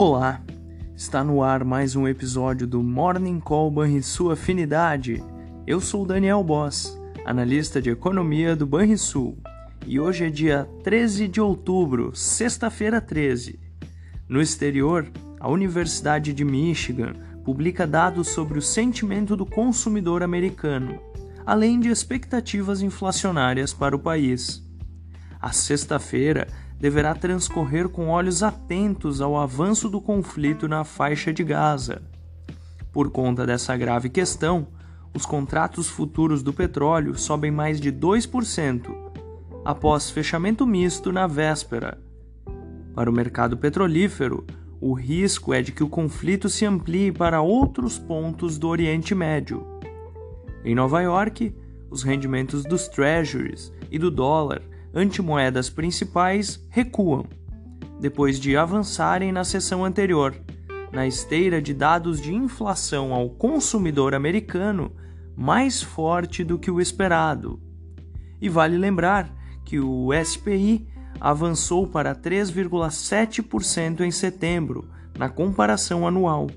Olá, está no ar mais um episódio do Morning Call Banrisul Afinidade. Eu sou Daniel Boss, analista de economia do Banrisul, e hoje é dia 13 de outubro, sexta-feira 13. No exterior, a Universidade de Michigan publica dados sobre o sentimento do consumidor americano, além de expectativas inflacionárias para o país. A sexta-feira deverá transcorrer com olhos atentos ao avanço do conflito na faixa de Gaza. Por conta dessa grave questão, os contratos futuros do petróleo sobem mais de 2% após fechamento misto na véspera. Para o mercado petrolífero, o risco é de que o conflito se amplie para outros pontos do Oriente Médio. Em Nova York, os rendimentos dos treasuries e do dólar antimoedas principais recuam, depois de avançarem na sessão anterior, na esteira de dados de inflação ao consumidor americano mais forte do que o esperado. E vale lembrar que o SPI avançou para 3,7% em setembro, na comparação anual,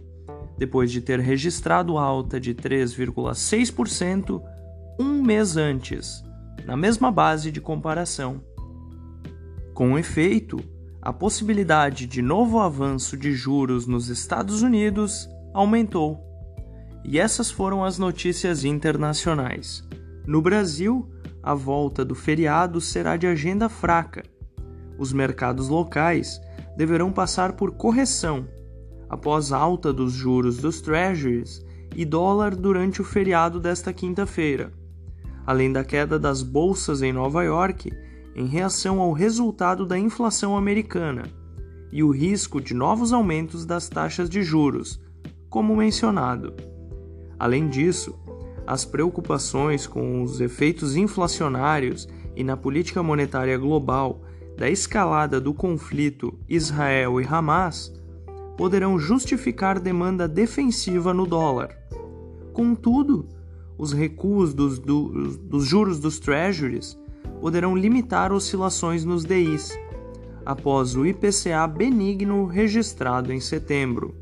depois de ter registrado alta de 3,6% um mês antes na mesma base de comparação. Com efeito, a possibilidade de novo avanço de juros nos Estados Unidos aumentou. E essas foram as notícias internacionais. No Brasil, a volta do feriado será de agenda fraca. Os mercados locais deverão passar por correção após alta dos juros dos treasuries e dólar durante o feriado desta quinta-feira além da queda das bolsas em Nova York em reação ao resultado da inflação americana e o risco de novos aumentos das taxas de juros, como mencionado. Além disso, as preocupações com os efeitos inflacionários e na política monetária global da escalada do conflito Israel e Hamas poderão justificar demanda defensiva no dólar. Contudo, os recuos dos, dos, dos juros dos treasuries poderão limitar oscilações nos DIs, após o IPCA benigno registrado em setembro.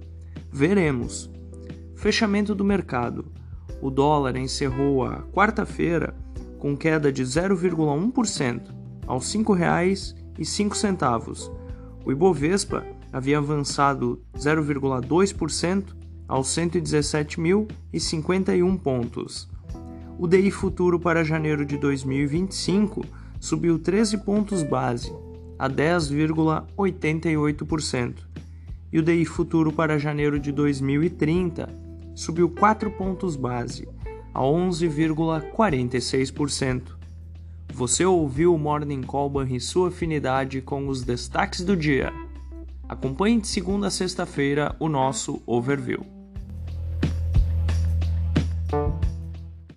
Veremos. Fechamento do mercado. O dólar encerrou a quarta-feira com queda de 0,1% aos R$ 5,05. O Ibovespa havia avançado 0,2% aos 117.051 pontos. O DI futuro para janeiro de 2025 subiu 13 pontos base, a 10,88%, e o DI futuro para janeiro de 2030 subiu 4 pontos base, a 11,46%. Você ouviu o Morning Call e sua afinidade com os destaques do dia. Acompanhe de segunda a sexta-feira o nosso overview.